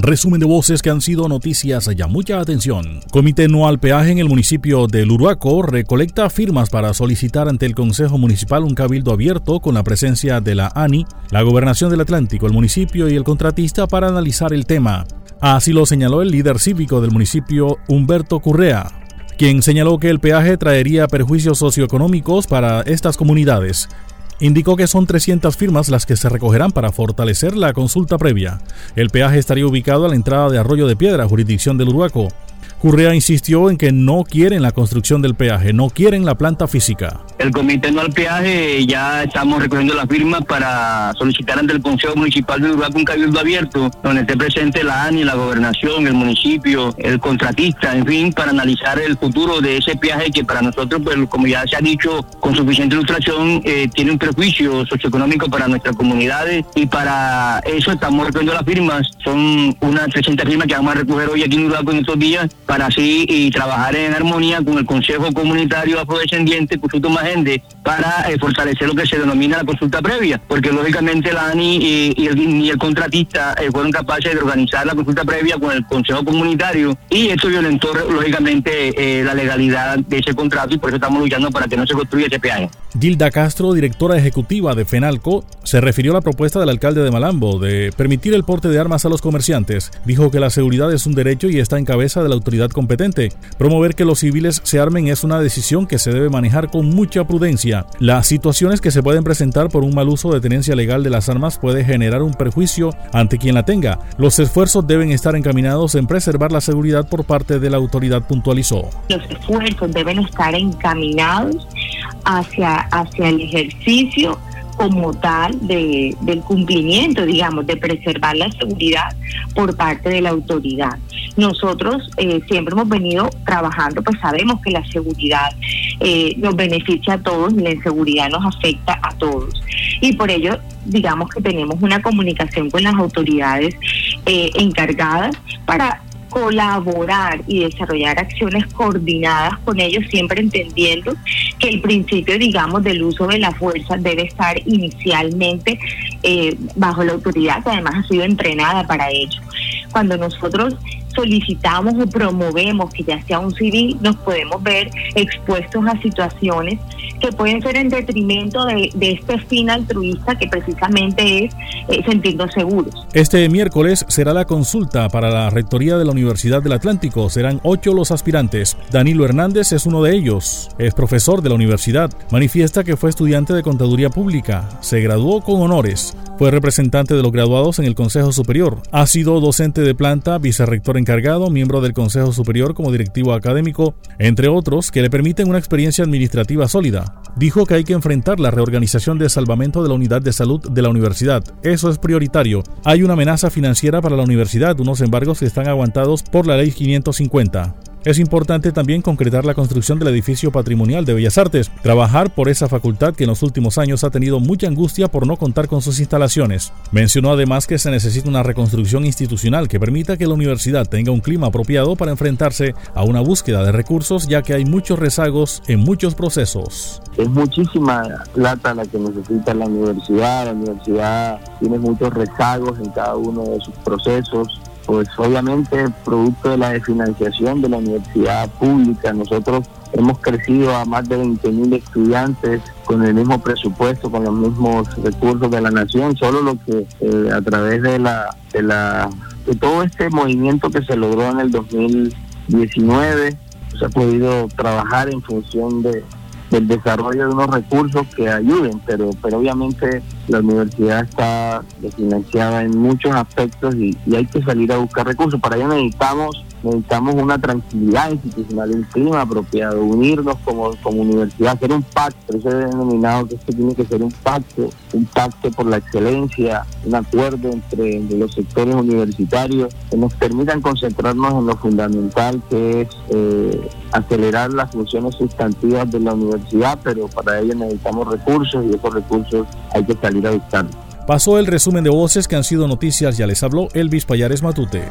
Resumen de voces que han sido noticias ya. Mucha atención. Comité no al peaje en el municipio de Luruaco recolecta firmas para solicitar ante el Consejo Municipal un cabildo abierto con la presencia de la ANI, la Gobernación del Atlántico, el municipio y el contratista para analizar el tema. Así lo señaló el líder cívico del municipio, Humberto Currea, quien señaló que el peaje traería perjuicios socioeconómicos para estas comunidades indicó que son 300 firmas las que se recogerán para fortalecer la consulta previa. El peaje estaría ubicado a la entrada de Arroyo de Piedra, jurisdicción del Uruguaco. Currea insistió en que no quieren la construcción del peaje, no quieren la planta física. El comité no al peaje ya estamos recogiendo las firmas para solicitar ante el Consejo Municipal de Uruguay un cabildo abierto donde esté presente la ANI, la gobernación, el municipio, el contratista, en fin, para analizar el futuro de ese peaje que para nosotros, pues como ya se ha dicho con suficiente ilustración, eh, tiene un perjuicio socioeconómico para nuestras comunidades y para eso estamos recogiendo las firmas. Son unas 300 firmas que vamos a recoger hoy aquí en Uruguay en estos días para así y trabajar en armonía con el Consejo Comunitario Afrodescendiente, Cusuto Magende, para eh, fortalecer lo que se denomina la consulta previa, porque lógicamente la ANI y, el, el, contratista eh, fueron capaces de organizar la consulta previa con el Consejo Comunitario y esto violentó lógicamente eh, la legalidad de ese contrato y por eso estamos luchando para que no se construya ese peaje. Gilda Castro, directora ejecutiva de FENALCO, se refirió a la propuesta del alcalde de Malambo de permitir el porte de armas a los comerciantes. Dijo que la seguridad es un derecho y está en cabeza de la autoridad competente. Promover que los civiles se armen es una decisión que se debe manejar con mucha prudencia. Las situaciones que se pueden presentar por un mal uso de tenencia legal de las armas puede generar un perjuicio ante quien la tenga. Los esfuerzos deben estar encaminados en preservar la seguridad por parte de la autoridad, puntualizó. Los esfuerzos deben estar encaminados hacia, hacia el ejercicio como tal de, del cumplimiento, digamos, de preservar la seguridad por parte de la autoridad. Nosotros eh, siempre hemos venido trabajando, pues sabemos que la seguridad eh, nos beneficia a todos y la inseguridad nos afecta a todos. Y por ello, digamos que tenemos una comunicación con las autoridades eh, encargadas para colaborar y desarrollar acciones coordinadas con ellos, siempre entendiendo que el principio, digamos, del uso de la fuerza debe estar inicialmente eh, bajo la autoridad que además ha sido entrenada para ello. Cuando nosotros solicitamos o promovemos que ya sea un civil, nos podemos ver expuestos a situaciones que pueden ser en detrimento de, este fin altruista que precisamente es eh, sentirnos seguros. Este miércoles será la consulta para la rectoría de la Universidad del Atlántico. Serán ocho los aspirantes. Danilo Hernández es uno de ellos. Es profesor de la universidad. Manifiesta que fue estudiante de contaduría pública. Se graduó con honores. Fue representante de los graduados en el Consejo Superior. Ha sido docente de planta, vicerrector encargado, miembro del Consejo Superior como directivo académico, entre otros que le permiten una experiencia administrativa sólida. Dijo que hay que enfrentar la reorganización de salvamento de la unidad de salud de la universidad. Eso es prioritario. Hay una amenaza financiera para la universidad, unos embargos que están aguantados por la ley 550. Es importante también concretar la construcción del edificio patrimonial de Bellas Artes, trabajar por esa facultad que en los últimos años ha tenido mucha angustia por no contar con sus instalaciones. Mencionó además que se necesita una reconstrucción institucional que permita que la universidad tenga un clima apropiado para enfrentarse a una búsqueda de recursos ya que hay muchos rezagos en muchos procesos. Es muchísima plata la que necesita la universidad, la universidad tiene muchos rezagos en cada uno de sus procesos pues obviamente producto de la desfinanciación de la universidad pública, nosotros hemos crecido a más de 20 mil estudiantes con el mismo presupuesto, con los mismos recursos de la nación, solo lo que eh, a través de la, de la de todo este movimiento que se logró en el 2019 se ha podido trabajar en función de, del desarrollo de unos recursos que ayuden, pero, pero obviamente la universidad está desfinanciada en muchos aspectos y, hay que salir a buscar recursos. Para ello necesitamos necesitamos una tranquilidad institucional, un clima apropiado, unirnos como, como universidad, hacer un pacto, eso he denominado que esto tiene que ser un pacto, un pacto por la excelencia, un acuerdo entre, los sectores universitarios que nos permitan concentrarnos en lo fundamental que es eh, acelerar las funciones sustantivas de la universidad, pero para ello necesitamos recursos y esos recursos hay que salir Pasó el resumen de voces que han sido noticias, ya les habló Elvis Payares Matute.